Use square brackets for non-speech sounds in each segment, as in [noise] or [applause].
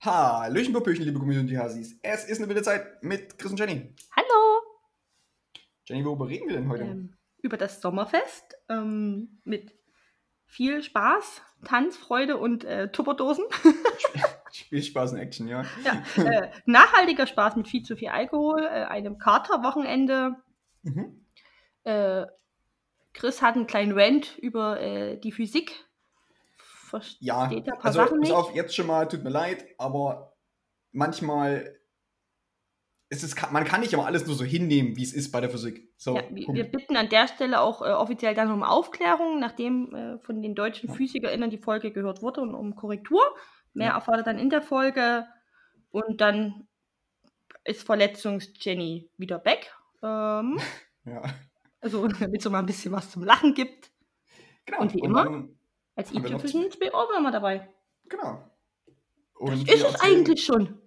Hallöchen, Popöchen, liebe Community-Hasis. Es ist eine wilde Zeit mit Chris und Jenny. Hallo! Jenny, worüber reden wir denn heute? Ähm, über das Sommerfest ähm, mit viel Spaß, Tanzfreude und äh, Tupperdosen. [laughs] Spielspaß und Action, ja. ja äh, nachhaltiger Spaß mit viel zu viel Alkohol, äh, einem Katerwochenende. Mhm. Äh, Chris hat einen kleinen Rant über äh, die Physik. Versteht Ja, ein paar also Sachen nicht. auf, jetzt schon mal, tut mir leid, aber manchmal ist es, man kann nicht immer alles nur so hinnehmen, wie es ist bei der Physik. So, Ja, wir, bitten an der Stelle auch äh, offiziell dann um Aufklärung, nachdem äh, von den deutschen Ja. PhysikerInnen die Folge gehört wurde und um Korrektur. Mehr Ja. erfahrt ihr dann in der Folge. Und dann ist Verletzungs-Jenny wieder back. Ähm, [laughs] ja. also, [laughs] damit es so mal ein bisschen was zum Lachen gibt. Genau. Und wie immer? dann- Als Haben wir noch i-Tüpfelchen zwei Ohrwürmer dabei. genau. Das Und ist wir es eigentlich schon.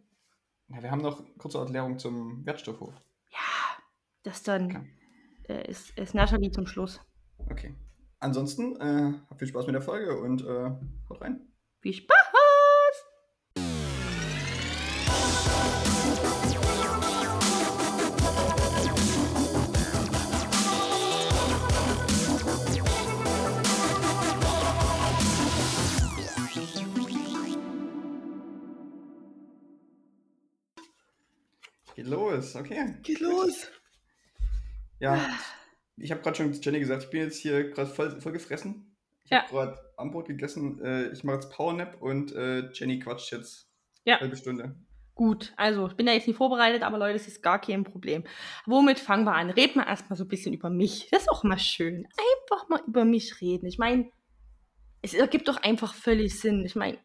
Ja, wir haben noch kurze Erklärung zum Wertstoffhof. Ja, das dann Okay. äh, ist, ist Natalie zum Schluss. Okay. Ansonsten, äh, habt viel Spaß mit der Folge und äh, haut rein. Viel Spaß! Geht los, okay. Geht los! Ja, ich habe gerade schon Jenny gesagt, ich bin jetzt hier gerade voll, voll gefressen. Ich Ja. habe gerade Armbrot gegessen. Äh, ich mache jetzt Powernap und äh, Jenny quatscht jetzt Ja. eine halbe Stunde. Gut, also ich bin da jetzt nicht vorbereitet, aber Leute, das ist gar kein Problem. Womit fangen wir an? Reden wir erstmal so ein bisschen über mich. Das ist auch mal schön. Einfach mal über mich reden. Ich meine, es ergibt doch einfach völlig Sinn. Ich meine,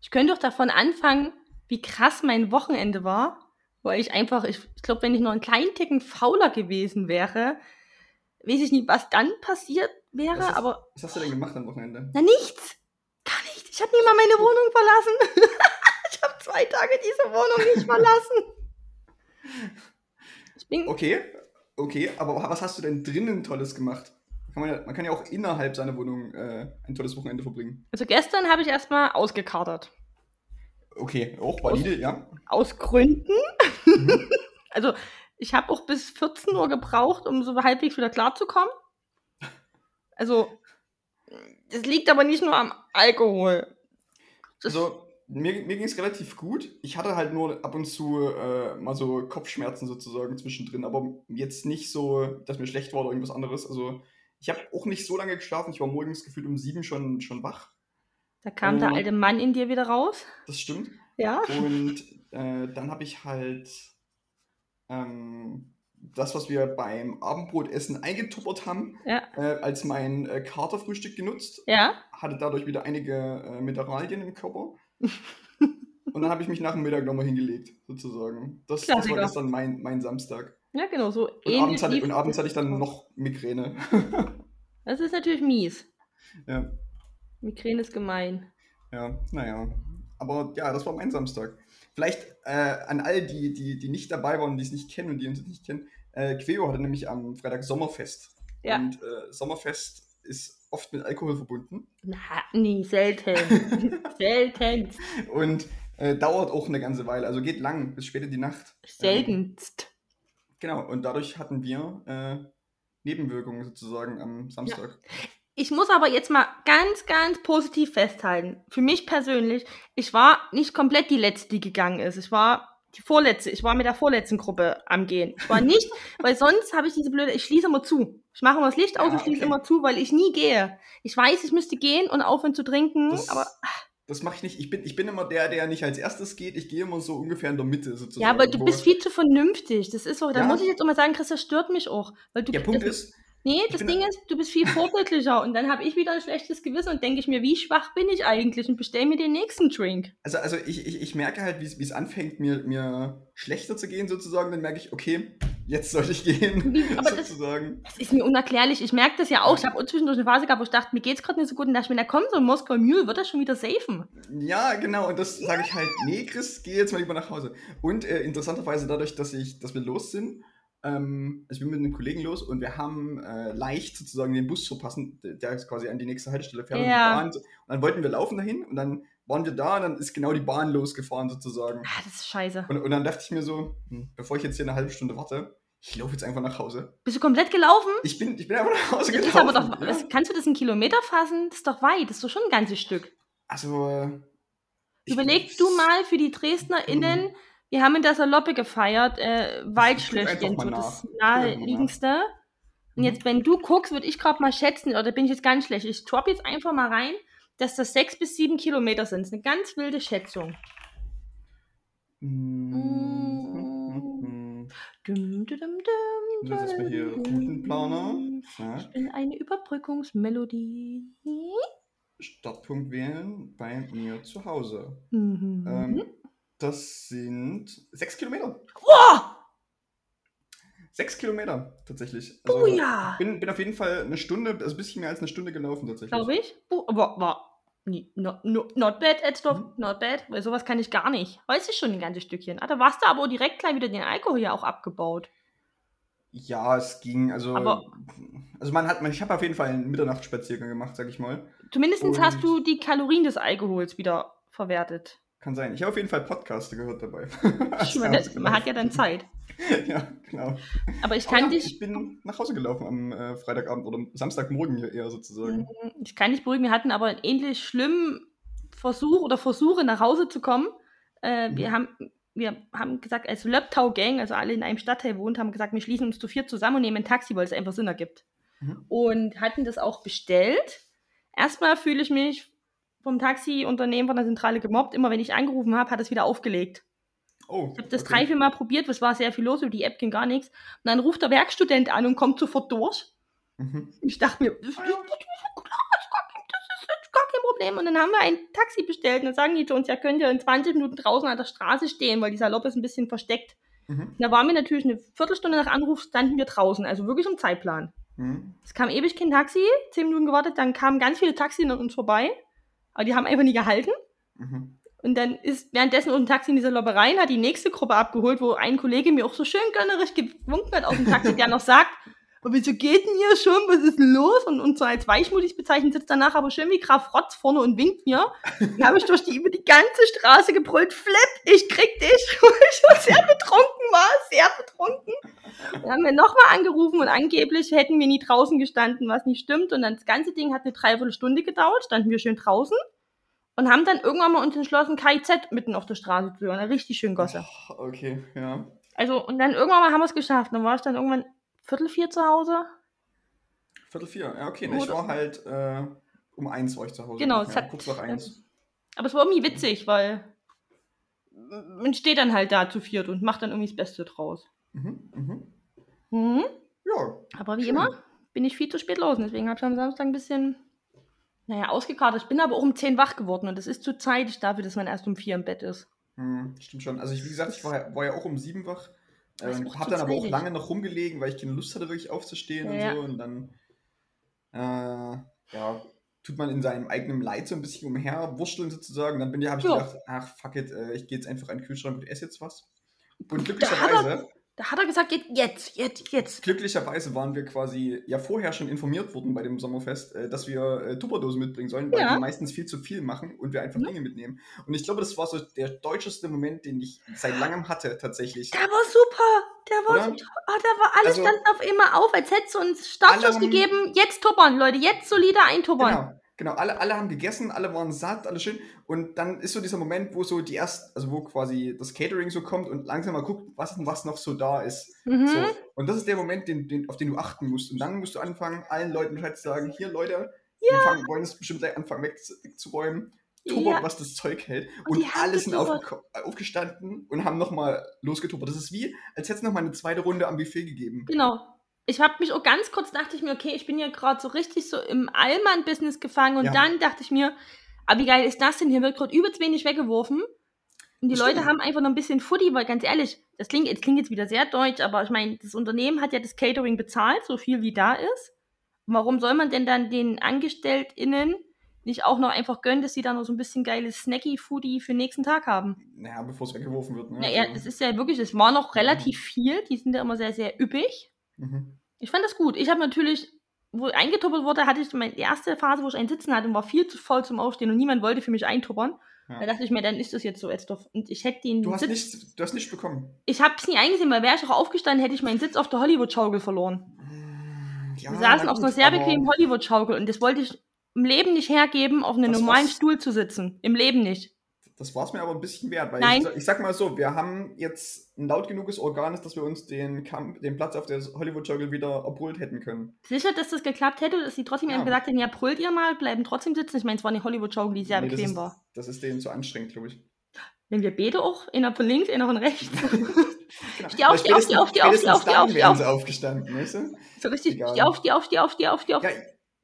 ich könnte doch davon anfangen, wie krass mein Wochenende war, weil ich einfach, ich, ich glaube, wenn ich noch einen kleinen Ticken fauler gewesen wäre, weiß ich nicht, was dann passiert wäre, Was ist- aber Was hast du denn gemacht am Wochenende? na nichts. Gar nicht. Ich habe nie mal meine Wohnung verlassen. [laughs] ich habe zwei Tage diese Wohnung nicht verlassen. [laughs] Ich bin, Okay, okay, aber was hast du denn drinnen Tolles gemacht? Kann man, ja, man kann ja auch innerhalb seiner Wohnung äh, ein tolles Wochenende verbringen. also gestern habe ich erstmal ausgekatert. Okay, auch valide, ja. Aus Gründen. Mhm. [laughs] Also ich habe auch bis 14 Uhr gebraucht, um so halbwegs wieder klarzukommen. Also das liegt aber nicht nur am Alkohol. Das, Also, mir, mir ging es relativ gut. Ich hatte halt nur ab und zu äh, mal so Kopfschmerzen sozusagen zwischendrin, aber jetzt nicht so, dass mir schlecht war oder irgendwas anderes. Also, ich habe auch nicht so lange geschlafen. Ich war morgens gefühlt um sieben schon, schon wach. Da kam der Oh. alte Mann in dir wieder raus. Das stimmt. Ja. Und äh, dann habe ich halt ähm, das, was wir beim Abendbrotessen eingetuppert haben, Ja. äh, als mein äh, Katerfrühstück genutzt. Ja. Hatte dadurch wieder einige äh, Mineralien im Körper. [laughs] Und dann habe ich mich nach dem Mittag nochmal hingelegt, sozusagen. Das, das war gestern mein, mein Samstag. Ja, genau, so Und abends, hatte, und abends hatte ich dann noch Migräne. [laughs] Das ist natürlich mies. ja, Migräne ist gemein. ja, naja. Aber ja, das war mein Samstag. Vielleicht äh, an all die, die, die nicht dabei waren, die es nicht kennen und die uns nicht kennen. Äh, Queo hatte nämlich am Freitag Sommerfest. Ja. Und äh, Sommerfest ist oft mit Alkohol verbunden. Na, nie, selten. [laughs] selten. Und äh, dauert auch eine ganze Weile. Also geht lang, bis spät in die Nacht. Ähm, Seltenst. Genau, und dadurch hatten wir äh, Nebenwirkungen sozusagen am Samstag. Ich muss aber jetzt mal ganz, ganz positiv festhalten. Für mich persönlich, ich war nicht komplett die Letzte, die gegangen ist. Ich war die Vorletzte. Ich war mit der vorletzten Gruppe am Gehen. Ich war nicht, [laughs] weil sonst habe ich diese blöde, ich schließe immer zu. Ich mache immer das Licht aus Ja, und schließe okay. immer zu, weil ich nie gehe. Ich weiß, ich müsste gehen und aufhören zu trinken, Das, aber das mache ich nicht. Ich bin, ich bin immer der, der nicht als erstes geht. Ich gehe immer so ungefähr in der Mitte sozusagen. ja, aber du bist viel zu vernünftig. Das ist so, da Ja. muss ich jetzt mal sagen, Chris, das stört mich auch. Weil du, Der Punkt das, ist, Nee, das Ding ist, du bist viel vorbildlicher und dann habe ich wieder ein schlechtes Gewissen und denke ich mir, wie schwach bin ich eigentlich und bestell mir den nächsten Drink. also, also ich, ich, ich merke halt, wie es- es anfängt, mir, mir schlechter zu gehen sozusagen. Dann merke ich, okay, jetzt sollte ich gehen. Wie- aber das- sozusagen. Das ist mir unerklärlich. Ich merke das ja auch. Ich habe zwischendurch eine Phase gehabt, wo ich dachte, mir geht's gerade nicht so gut und dachte ich mir, na komm, so ein Moskau Mule wird das schon wieder safen. Ja, genau. Und das sage ich halt, nee, Chris, geh jetzt mal lieber nach Hause. Und äh, interessanterweise dadurch, dass, ich, dass wir los sind, ähm, also wir sind mit einem Kollegen los und wir haben äh, leicht sozusagen den Bus verpassen, der der ist quasi an die nächste Haltestelle fährt und die Ja. Bahn. Und dann wollten wir laufen dahin und dann waren wir da und dann ist genau die Bahn losgefahren sozusagen. Ah, das ist scheiße. Und, und dann dachte ich mir so, hm, bevor ich jetzt hier eine halbe Stunde warte, ich laufe jetzt einfach nach Hause. Bist du komplett gelaufen? Ich bin, ich bin einfach nach Hause Das gelaufen. aber doch, ja. das, kannst du das in Kilometer fassen? Das ist doch weit, das ist doch schon ein ganzes Stück. Also, äh, ich- Überleg du mal für die DresdnerInnen, wir haben in der Saloppe gefeiert, äh, Waldschlösschen, so das naheliegendste. Und Mhm. jetzt, wenn du guckst, würde ich gerade mal schätzen, oder bin ich jetzt ganz schlecht, ich drop jetzt einfach mal rein, dass das sechs bis sieben Kilometer sind. Das ist eine ganz wilde Schätzung. Mhm. Dum, dum, dum, Ich muss jetzt mal hier Routenplaner. Ja. Ich bin eine Überbrückungsmelodie. Startpunkt wählen bei mir zu Hause. Mhm. Ähm, das sind sechs Kilometer. oh, Sechs Kilometer tatsächlich. Also, oh ja, bin, bin auf jeden Fall eine Stunde, also ein bisschen mehr als eine Stunde gelaufen tatsächlich. glaube ich. Oh, aber war nie- not, not, not bad, Edstop, Mhm. not bad, weil sowas kann ich gar nicht. Weiß ich schon ein ganzes Stückchen. Ah, da warst du aber direkt gleich wieder den Alkohol ja auch abgebaut. Ja, es ging, also. Aber- also man hat, man, ich habe auf jeden Fall einen Mitternachtsspaziergang gemacht, sag ich mal. Zumindest Und- hast du die Kalorien des Alkohols wieder verwertet. Kann sein. Ich habe auf jeden Fall Podcaste gehört dabei. [laughs] Als Man, hat ja dann Zeit. [laughs] ja, genau. Aber ich Aber kann ja, dich Ich bin nach Hause gelaufen am äh, Freitagabend oder Samstagmorgen hier eher sozusagen. Mhm. Ich kann nicht beruhigen, wir hatten aber einen ähnlich schlimmen Versuch oder Versuche nach Hause zu kommen. Äh, wir, Mhm. haben, wir haben gesagt, als Löbtau-Gang, also alle in einem Stadtteil wohnt, haben gesagt, wir schließen uns zu vier zusammen und nehmen ein Taxi, weil es einfach Sinn ergibt. Mhm. Und hatten das auch bestellt. Erstmal fühle ich mich vom Taxiunternehmen von der Zentrale gemobbt. Immer wenn ich angerufen habe, hat es wieder aufgelegt. Oh, Ich habe das okay. drei, vier Mal probiert, es war sehr viel los, über die App ging gar nichts. Und dann ruft der Werkstudent an und kommt sofort durch. Mhm. Ich dachte mir, das ist, gar kein- das ist jetzt gar kein Problem. Und dann haben wir ein Taxi bestellt und dann sagen die zu uns, ja, könnt ihr in 20 Minuten draußen an der Straße stehen, weil die Saloppe ist ein bisschen versteckt. Mhm. Und da waren wir natürlich eine Viertelstunde nach Anruf, standen wir draußen, also wirklich im Zeitplan. Mhm. Es kam ewig kein Taxi, 10 Minuten gewartet, dann kamen ganz viele Taxis an uns vorbei, aber die haben einfach nie gehalten. Mhm. Und dann ist währenddessen ein Taxi in dieser Lobbe rein, hat die nächste Gruppe abgeholt, wo ein Kollege mir auch so schön gönnerisch gewunken hat aus dem Taxi, der noch sagt, aber wieso geht denn hier schon, was ist denn los? Und uns so als weichmutig bezeichnet, sitzt danach aber schön wie Graf Rotz vorne und winkt mir. Dann habe ich durch die, über die ganze Straße gebrüllt, Flip, ich krieg dich, [laughs] weil ich schon sehr betrunken war, sehr betrunken. Dann haben wir nochmal angerufen und angeblich hätten wir nie draußen gestanden, was nicht stimmt. Und dann das ganze Ding hat eine Dreiviertelstunde gedauert, standen wir schön draußen und haben dann irgendwann mal uns entschlossen, KIZ mitten auf der Straße zu hören. Richtig schön Gosse. Oh, Okay, ja. Also, und dann irgendwann mal haben wir es geschafft. Dann war ich dann irgendwann Viertel vier zu Hause. Viertel vier. Ja, okay. Ne, ich war halt äh, um eins war ich zu Hause. Genau, ja, es hat- kurz nach eins. Aber es war irgendwie witzig, weil man steht dann halt da zu viert und macht dann irgendwie das Beste draus. Mhm. Mhm. Mhm. Ja. Aber wie Schön. immer bin ich viel zu spät los. und Deswegen habe ich am Samstag ein bisschen, naja, ausgekartet. Ich bin aber auch um 10 wach geworden und es ist zu zeitig dafür, dass man erst um 4 im Bett ist. Hm, stimmt schon. Also ich, wie gesagt, ich war, war ja auch um sieben wach. Ähm, auch hab zu dann aber auch lange noch rumgelegen, weil ich keine Lust hatte, wirklich aufzustehen Ja. und so. Und dann äh, ja, tut man in seinem eigenen Leid so ein bisschen umherwurschteln sozusagen. Dann bin ich, habe ich Ja. gedacht, ach fuck it, äh, ich gehe jetzt einfach an den Kühlschrank und esse jetzt was. Und glücklicherweise, Da hat er gesagt, jetzt, jetzt, jetzt, jetzt. glücklicherweise waren wir quasi ja vorher schon informiert worden bei dem Sommerfest, äh, dass wir äh, Tupperdosen mitbringen sollen, weil Ja. die meistens viel zu viel machen und wir einfach Mhm. Dinge mitnehmen. Und ich glaube, das war so der deutscheste Moment, den ich seit langem hatte, tatsächlich. Der war super. Der war, so, ah, der war alles Also- stand auf immer auf, als hättest du uns Startschuss gegeben. Jetzt tuppern, Leute, jetzt solide eintuppern. Genau, genau. Alle, alle haben gegessen, alle waren satt, alles schön. Und dann ist so dieser Moment, wo so die erst, also wo quasi das Catering so kommt und langsam mal guckt, was was noch so da ist. Mhm. So. Und das ist der Moment, den, den, auf den du achten musst. Und dann musst du anfangen, allen Leuten Bescheid zu sagen, hier Leute, wir fangen, wollen es bestimmt gleich anfangen weg, wegzuräumen. Tuppert, Ja. was das Zeug hält. Und Und, haben alle sind getuppert. aufgeko- aufgestanden und haben nochmal losgetuppert. Das ist wie, als hätte es nochmal eine zweite Runde am Buffet gegeben. Genau. Ich habe mich auch ganz kurz, dachte ich mir, okay, ich bin ja gerade so richtig so im Allmann-Business gefangen. Und Ja. dann dachte ich mir, aber wie geil ist das denn? Hier wird gerade übelst wenig weggeworfen. Und die Das Leute haben einfach noch ein bisschen Footy, weil ganz ehrlich, das klingt, das klingt jetzt wieder sehr deutsch, aber ich meine, das Unternehmen hat ja das Catering bezahlt, so viel wie da ist. Warum soll man denn dann den AngestelltInnen nicht auch noch einfach gönnen, dass sie da noch so ein bisschen geiles Snacky-Foodie für den nächsten Tag haben? Naja, bevor es weggeworfen wird. Ne? Naja, Also, es ist ja wirklich, es war noch relativ viel, die sind ja immer sehr, sehr üppig. Mhm. Ich fand das gut. Ich habe natürlich, wo eingetuppert wurde, hatte ich meine erste Phase, wo ich einen Sitzen hatte und war viel zu voll zum Aufstehen und niemand wollte für mich eintuppern. Ja. Da dachte ich mir, dann ist das jetzt so, Estorf. Und ich hätte den. Du hast, Sitz, nichts, du hast nichts bekommen. Ich habe es nie eingesehen, weil wäre ich auch aufgestanden, hätte ich meinen Sitz auf der Hollywood-Schaukel verloren. Hm, ja, Wir saßen auf so einer sehr bequemen Hollywood-Schaukel und das wollte ich im Leben nicht hergeben, auf einem normalen Stuhl zu sitzen. Im Leben nicht. Das war es mir aber ein bisschen wert, weil Nein. Ich, ich, sag mal so, wir haben jetzt ein laut genuges Organ, dass wir uns den, Kamp den Platz auf der Hollywood-Joggle wieder erbrüllt hätten können. Sicher, dass das geklappt hätte, dass sie trotzdem ja. gesagt hätten, ja, brüllt ihr mal, bleiben trotzdem sitzen. Ich meine, es war eine Hollywood-Joggle, die sehr nee, bequem das ist, war. Das ist denen zu anstrengend, glaube ich. Wenn wir beide auch, einer von links, einer von rechts. [laughs] genau. Steh auf, steh auf, steh auf, steh auf, steh auf, steh auf, steh auf. aufgestanden, weißt du? So richtig, steh auf, steh auf, steh auf, steh auf, steh auf. Ja,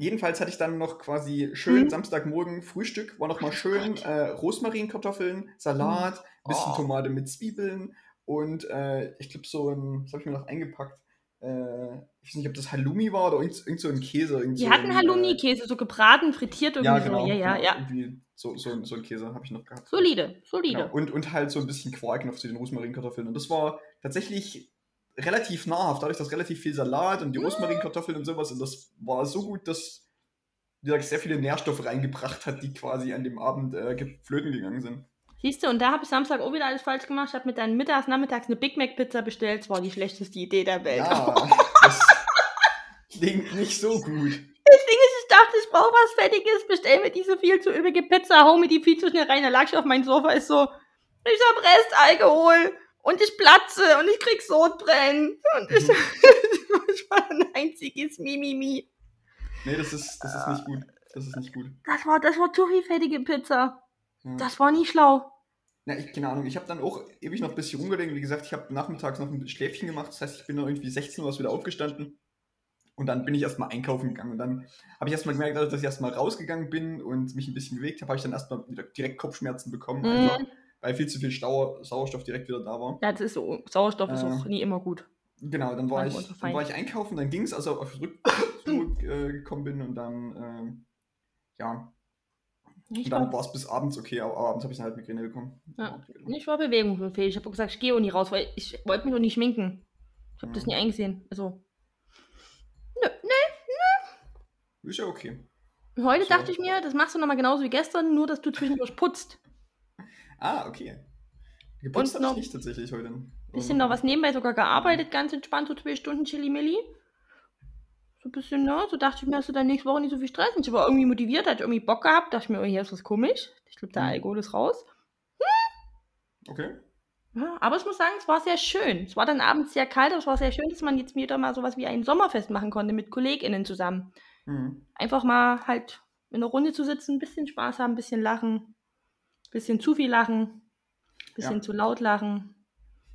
Jedenfalls hatte ich dann noch quasi schön mhm. Samstagmorgen Frühstück, war noch mal schön äh, Rosmarinkartoffeln, Salat, bisschen oh. Tomate mit Zwiebeln und äh, ich glaube so ein, was habe ich mir noch eingepackt? Äh, ich weiß nicht, ob das Halloumi war oder irgend, irgend so ein Käse. Irgend Die so hatten Halloumi-Käse, so gebraten, frittiert irgendwie ja, genau, so. Ja, ja, genau, ja. Irgendwie so, so, so ein Käse habe ich noch gehabt. Solide, solide. Genau. Und, und halt so ein bisschen Quark noch zu den Rosmarinkartoffeln. Und das war tatsächlich relativ nahrhaft, dadurch, dass relativ viel Salat und die Rosmarinkartoffeln und sowas, und das war so gut, dass wie gesagt, sehr viele Nährstoffe reingebracht hat, die quasi an dem Abend äh, flöten gegangen sind. Siehst du, und da habe ich Samstag auch wieder alles falsch gemacht. Ich habe mit deinen Mittags, Nachmittags eine Big Mac Pizza bestellt. Das war die schlechteste Idee der Welt. Ja, [laughs] das klingt nicht so gut. Das Ding ist, ich dachte, ich brauche was Fettiges, bestell mir diese viel zu üppige Pizza, hau mir die viel zu schnell rein. Da lag ich auf meinem Sofa, ist so, ich hab Restalkohol und ich platze und ich krieg Sodbrennen. Und ich, mhm. [laughs] ich war ein einziges Mimimi. Nee, das ist, das ist nicht gut. Das ist nicht gut. Das war, das war zu viel fettige Pizza. Ja. Das war nie schlau. Ja, ich, keine Ahnung. Ich habe dann auch ewig noch ein bisschen rumgelegen. Wie gesagt, ich habe nachmittags noch ein Schläfchen gemacht. Das heißt, ich bin dann irgendwie 16 Uhr wieder aufgestanden. Und dann bin ich erstmal einkaufen gegangen. Und dann habe ich erstmal gemerkt, dass ich erstmal rausgegangen bin und mich ein bisschen bewegt habe, habe ich dann erstmal direkt Kopfschmerzen bekommen. Mhm. Einfach, weil viel zu viel Stau Sauerstoff direkt wieder da war. Ja, das ist so. Sauerstoff äh, ist auch nie immer gut. Genau, dann war, ich, dann war ich einkaufen, dann ging es, also auf [coughs] zurückgekommen äh, bin und dann, ähm, ja. Ich und dann war es bis abends okay, aber abends habe ich dann halt Migräne bekommen. Ja. Ich war bewegungsfähig. Ich habe gesagt, ich gehe auch nie raus, weil ich wollte mich doch nicht schminken. Ich habe ja. das nie eingesehen. Also. Nö, nö, nö. Ist ja okay. Heute so. dachte ich mir, das machst du nochmal genauso wie gestern, nur dass du zwischendurch putzt. Ah, okay. Geputzt habe ich nicht tatsächlich heute. Bisschen noch was nebenbei sogar gearbeitet, ganz entspannt, so zwei Stunden Chili-Milli. So ein bisschen, ne? So dachte ich mir, hast du dann nächste Woche nicht so viel Stress. Und ich war irgendwie motiviert, hatte irgendwie Bock gehabt. Dachte ich mir, oh, hier ist was komisch. Ich glaube, der mhm. Alkohol ist raus. Hm. Okay. Ja, aber ich muss sagen, es war sehr schön. Es war dann abends sehr kalt, aber es war sehr schön, dass man jetzt wieder mal sowas wie ein Sommerfest machen konnte mit KollegInnen zusammen. Mhm. Einfach mal halt in einer Runde zu sitzen, ein bisschen Spaß haben, ein bisschen lachen, bisschen zu viel lachen, bisschen ja. zu laut lachen.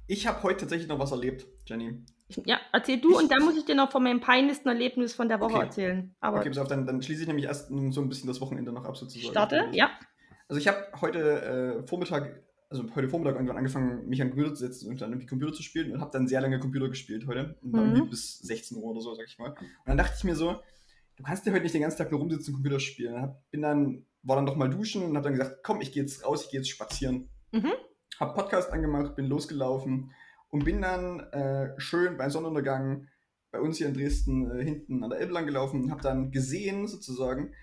Ich habe heute tatsächlich noch was erlebt, Jenny. Ja, erzähl du ich, und dann muss ich dir noch von meinem peinlichsten Erlebnis von der Woche okay. erzählen. Aber okay, pass auf, dann, dann schließe ich nämlich erst so ein bisschen das Wochenende noch ab sozusagen. Starte, ja. Also ich habe heute äh, Vormittag, also heute Vormittag irgendwann angefangen, mich an den Computer zu setzen und dann irgendwie Computer zu spielen und habe dann sehr lange Computer gespielt heute. Mhm. bis 16 Uhr oder so, sag ich mal. Und dann dachte ich mir so, du kannst ja heute nicht den ganzen Tag nur rumsitzen und Computer spielen. Hab, bin dann, war dann noch mal duschen und habe dann gesagt, komm, ich gehe jetzt raus, ich gehe jetzt spazieren. Mhm. Hab Podcast angemacht, bin losgelaufen und bin dann äh, schön beim Sonnenuntergang bei uns hier in Dresden äh, hinten an der Elbe lang gelaufen und habe dann gesehen, sozusagen,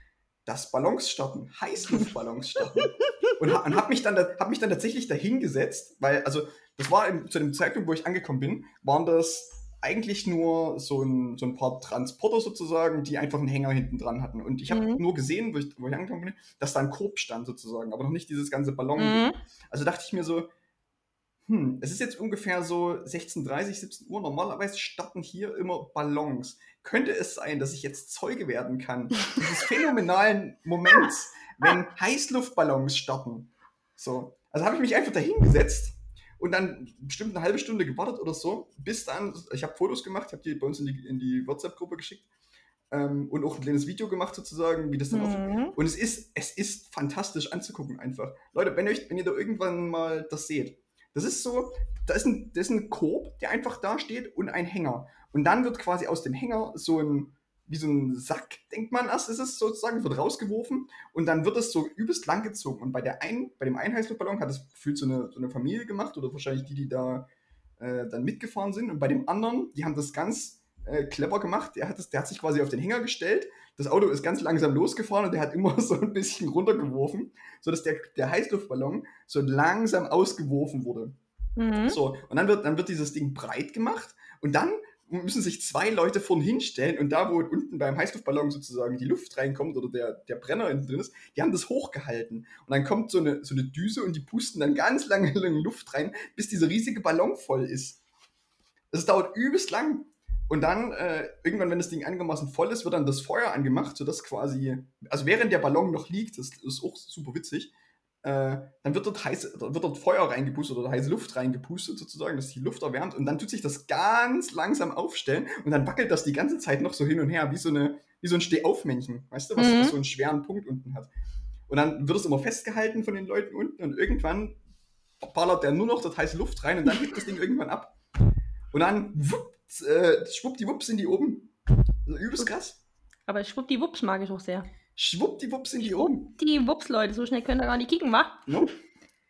dass Ballons starten, Heißluftballons starten. [laughs] und, und habe mich, dann, hab mich dann tatsächlich dahingesetzt, weil, also, das war im, zu dem Zeitpunkt, wo ich angekommen bin, waren das eigentlich nur so ein, so ein paar Transporter sozusagen, die einfach einen Hänger hinten dran hatten. Und ich habe mhm. nur gesehen, wo ich, wo ich angekommen bin, dass da ein Korb stand sozusagen, aber noch nicht dieses ganze Ballon. Mhm. Also dachte ich mir so, hm, es ist jetzt ungefähr so 16.30, 17 Uhr. Normalerweise starten hier immer Ballons. Könnte es sein, dass ich jetzt Zeuge werden kann [laughs] dieses phänomenalen Moments, wenn Heißluftballons starten? So. Also habe ich mich einfach dahingesetzt und dann bestimmt eine halbe Stunde gewartet oder so, bis dann, ich habe Fotos gemacht, ich habe die bei uns in die, in die WhatsApp-Gruppe geschickt ähm, und auch ein kleines Video gemacht sozusagen, wie das dann mhm. Und es ist, es ist fantastisch anzugucken einfach. Leute, wenn, euch, wenn ihr da irgendwann mal das seht, das ist so, da ist ein, das ist ein Korb, der einfach da steht und ein Hänger. Und dann wird quasi aus dem Hänger so ein, wie so ein Sack, denkt man erst, ist es sozusagen, wird rausgeworfen und dann wird es so übelst lang gezogen. Und bei, der ein, bei dem Einheitsluftballon hat es gefühlt so eine, so eine Familie gemacht oder wahrscheinlich die, die da äh, dann mitgefahren sind. Und bei dem anderen, die haben das ganz äh, clever gemacht. Der hat, das, der hat sich quasi auf den Hänger gestellt. Das Auto ist ganz langsam losgefahren und der hat immer [laughs] so ein bisschen runtergeworfen, sodass der, der Heißluftballon so langsam ausgeworfen wurde. Mhm. So, und dann wird, dann wird dieses Ding breit gemacht und dann müssen sich zwei Leute vorn hinstellen und da, wo unten beim Heißluftballon sozusagen die Luft reinkommt oder der, der Brenner hinten drin ist, die haben das hochgehalten. Und dann kommt so eine, so eine Düse und die pusten dann ganz lange, [laughs] lange Luft rein, bis dieser riesige Ballon voll ist. Das dauert übelst lang. Und dann, äh, irgendwann, wenn das Ding einigermaßen voll ist, wird dann das Feuer angemacht, sodass quasi, also während der Ballon noch liegt, das ist auch super witzig, äh, dann wird dort, heiß, wird dort Feuer reingepustet oder heiße Luft reingepustet sozusagen, dass die Luft erwärmt und dann tut sich das ganz langsam aufstellen und dann wackelt das die ganze Zeit noch so hin und her, wie so, eine, wie so ein Stehaufmännchen, weißt du, was, Mhm. so einen schweren Punkt unten hat. Und dann wird es immer festgehalten von den Leuten unten und irgendwann ballert der nur noch dort heiße Luft rein und dann hebt das Ding irgendwann ab. Und dann wupps, äh, schwuppdiwupps sind die oben. Also übelst krass. Aber schwuppdiwupps mag ich auch sehr. Schwuppdiwupps sind die oben. Die Wups, Leute, so schnell könnt ihr gar nicht kicken, wa? No?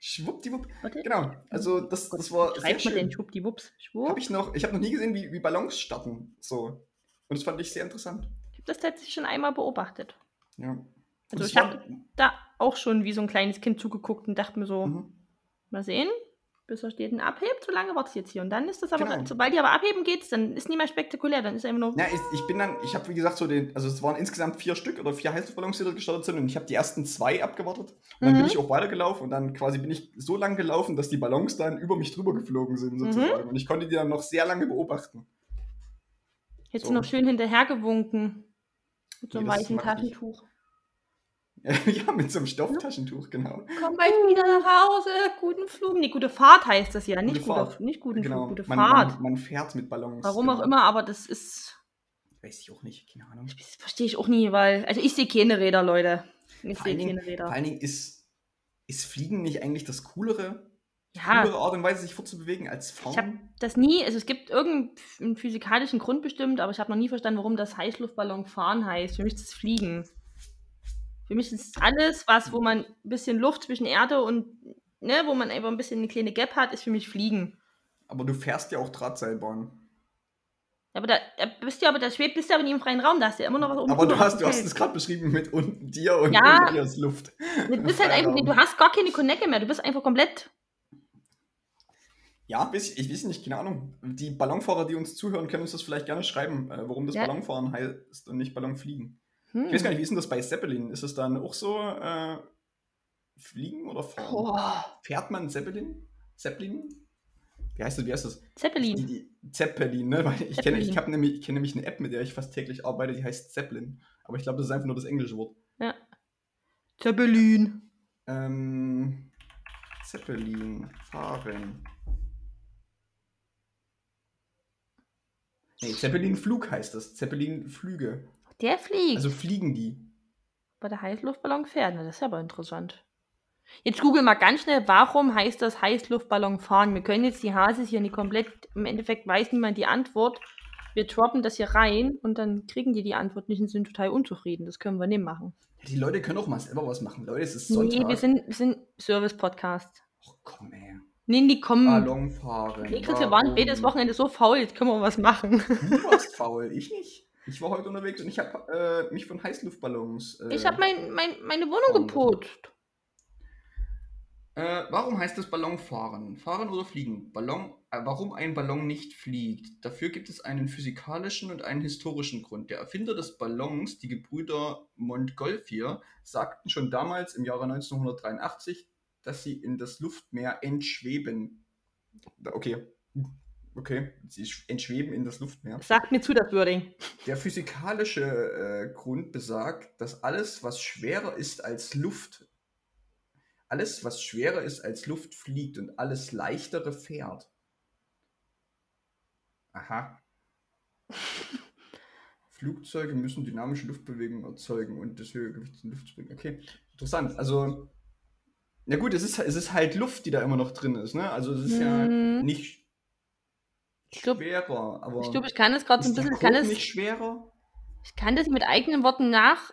Schwuppdiwupp. Warte. Genau. Also das, das war sehr Schreibt man den schön. Schwuppdiwupps. Hab Schwupp. ich noch, ich habe noch nie gesehen, wie, wie Ballons starten. So. Und das fand ich sehr interessant. Ich habe das tatsächlich schon einmal beobachtet. Ja. Also ich habe da auch schon wie so ein kleines Kind zugeguckt und dachte mir so, Mhm. mal sehen, bis er steht und abhebt, so lange wartet jetzt hier. Und dann ist das aber, Genau. sobald die aber abheben geht, dann ist nie mehr spektakulär, dann ist einfach nur, Ja, ich, ich bin dann, ich habe wie gesagt so den, also es waren insgesamt vier Stück oder vier Heißluftballons, die dort gestartet sind und ich habe die ersten zwei abgewartet. Und dann Mhm. bin ich auch weitergelaufen und dann quasi bin ich so lang gelaufen, dass die Ballons dann über mich drüber geflogen sind Mhm. sozusagen. Und ich konnte die dann noch sehr lange beobachten. jetzt so. noch schön hinterhergewunken. Mit so einem Nee, weichen mach ich nicht. Taschentuch. [laughs] ja, mit so einem Stofftaschentuch, genau. Komm bald wieder nach Hause, guten Flug. Nee, gute Fahrt heißt das ja, nicht, Gute Fahrt. nicht guten genau. Flug, gute man, Fahrt. Man, man fährt mit Ballons. Warum genau. auch immer, aber das ist, Weiß ich auch nicht, keine Ahnung. das verstehe ich auch nie, weil, also ich sehe keine Räder, Leute. Ich sehe keine Räder. vor allen Dingen ist, ist Fliegen nicht eigentlich das coolere, Ja, coolere Art und Weise, sich fortzubewegen als ich Fahren? habe das nie, also es gibt irgendeinen physikalischen Grund bestimmt, aber ich habe noch nie verstanden, warum das Heißluftballon fahren heißt. Für mich ist es Fliegen. Für mich ist alles, was, wo man ein bisschen Luft zwischen Erde und, ne, wo man einfach ein bisschen eine kleine Gap hat, ist für mich Fliegen. Aber du fährst ja auch Drahtseilbahn. Aber da, bist du aber, da schwebt, bist du aber nie im freien Raum, da hast du ja immer noch was oben Aber du hast, du hast es gerade beschrieben mit unten dir und Ja. unter dir ist Luft. Du bist halt einfach, du hast gar keine Connecte mehr, du bist einfach komplett. Ja, weiß, ich weiß nicht, keine Ahnung. Die Ballonfahrer, die uns zuhören, können uns das vielleicht gerne schreiben, äh, warum das Ja. Ballonfahren heißt und nicht Ballonfliegen. Hm. Ich weiß gar nicht, wie ist denn das bei Zeppelin? Ist es dann auch so äh, Fliegen oder Fahren? Boah, Fährt man Zeppelin? Zeppelin? Wie heißt das? Wie heißt das? Die, Zeppelin. die Zeppelin, ne? Weil ich kenne Zeppelin. ich nämlich, ich nämlich eine App, mit der ich fast täglich arbeite, die heißt Zeppelin. Aber ich glaube, das ist einfach nur das englische Wort. Zeppelin. Ähm, Zeppelin fahren. Nee, Zeppelin-Flug heißt das. Zeppelin-Flüge. Der fliegt. Also fliegen die. bei der Heißluftballon fährt. Na, das ist aber interessant. Jetzt google mal ganz schnell, warum heißt das Heißluftballon fahren? Wir können jetzt die Hasis hier nicht komplett, im Endeffekt weiß niemand die Antwort. Wir droppen das hier rein und dann kriegen die die Antwort nicht und sind total unzufrieden. Das können wir nicht machen. Ja, die Leute können auch mal selber was machen. Leute, es ist Nee, Sonntag. wir sind, wir sind Service-Podcast. Ach komm, ey. Nee, die kommen. Ballon fahren. Nee, Chris, wir waren jedes Wochenende so faul, jetzt können wir was machen. Du warst faul, ich nicht. Ich war heute unterwegs und ich habe äh, mich von Heißluftballons. Äh, Ich habe mein, mein, meine Wohnung Fahren geputzt. Äh, warum heißt es Ballonfahren? Fahren oder fliegen? Ballon, äh, warum ein Ballon nicht fliegt? Dafür gibt es einen physikalischen und einen historischen Grund. Der Erfinder des Ballons, die Gebrüder Montgolfier, sagten schon damals im Jahre 1983, dass sie in das Luftmeer entschweben. Okay. Okay, sie sch- entschweben in das Luftmeer. Sagt mir zu, das Wording. Der physikalische äh, Grund besagt, dass alles, was schwerer ist als Luft, alles, was schwerer ist als Luft, fliegt und alles leichtere fährt. Aha. [laughs] Flugzeuge müssen dynamische Luftbewegungen erzeugen und das höhere Gewicht in Luft springen. Okay, interessant. Also, na gut, es ist, es ist halt Luft, die da immer noch drin ist, ne? Also es ist ja Mhm. Nicht glaub- schwerer, aber Ich glaube, ich kann es gerade so ein bisschen, ich kann, es, nicht schwerer? ich kann das mit eigenen Worten nach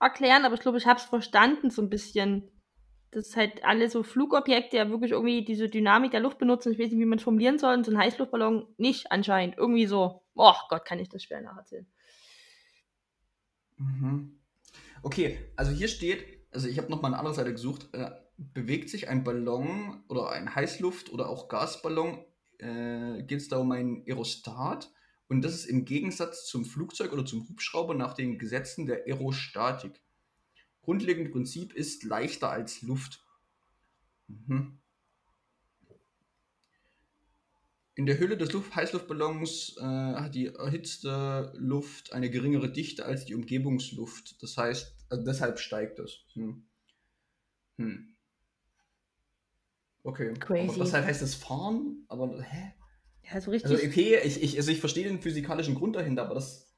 erklären, aber ich glaube, ich habe es verstanden so ein bisschen. dass halt alle so Flugobjekte ja wirklich irgendwie diese Dynamik der Luft benutzen. Ich weiß nicht, wie man es formulieren soll. Und so ein Heißluftballon nicht anscheinend. Irgendwie so. Oh Gott, kann ich das schwer nacherzählen. Mhm. Okay, also hier steht, also ich habe nochmal eine andere Seite gesucht, äh, bewegt sich ein Ballon oder ein Heißluft- oder auch Gasballon, äh, geht es da um ein Aerostat und das ist im Gegensatz zum Flugzeug oder zum Hubschrauber nach den Gesetzen der Aerostatik. Grundlegendes Prinzip ist leichter als Luft. Mhm. In der Hülle des Luft Heißluftballons äh, hat die erhitzte Luft eine geringere Dichte als die Umgebungsluft. Das heißt, also deshalb steigt es. Hm. Hm. Okay. Crazy. Aber deshalb heißt es fahren, aber hä? Ja, so richtig. Also okay, ich, ich, also ich verstehe den physikalischen Grund dahinter, aber das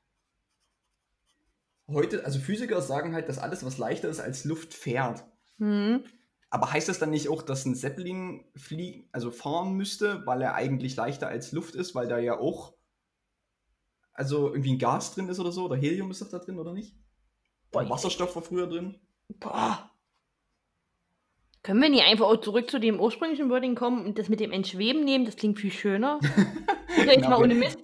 heute, also Physiker sagen halt, dass alles, was leichter ist als Luft, fährt. hm. Aber heißt das dann nicht auch, dass ein Zeppelin fliegen, also fahren müsste, weil er eigentlich leichter als Luft ist, weil da ja auch also irgendwie ein Gas drin ist oder so, oder Helium ist doch da drin, oder nicht? Boah, Wasserstoff war früher drin. Boah. Können wir nicht einfach auch zurück zu dem ursprünglichen Wording kommen und das mit dem Entschweben nehmen? Das klingt viel schöner. [laughs] Oder jetzt mal wir- ohne Mist.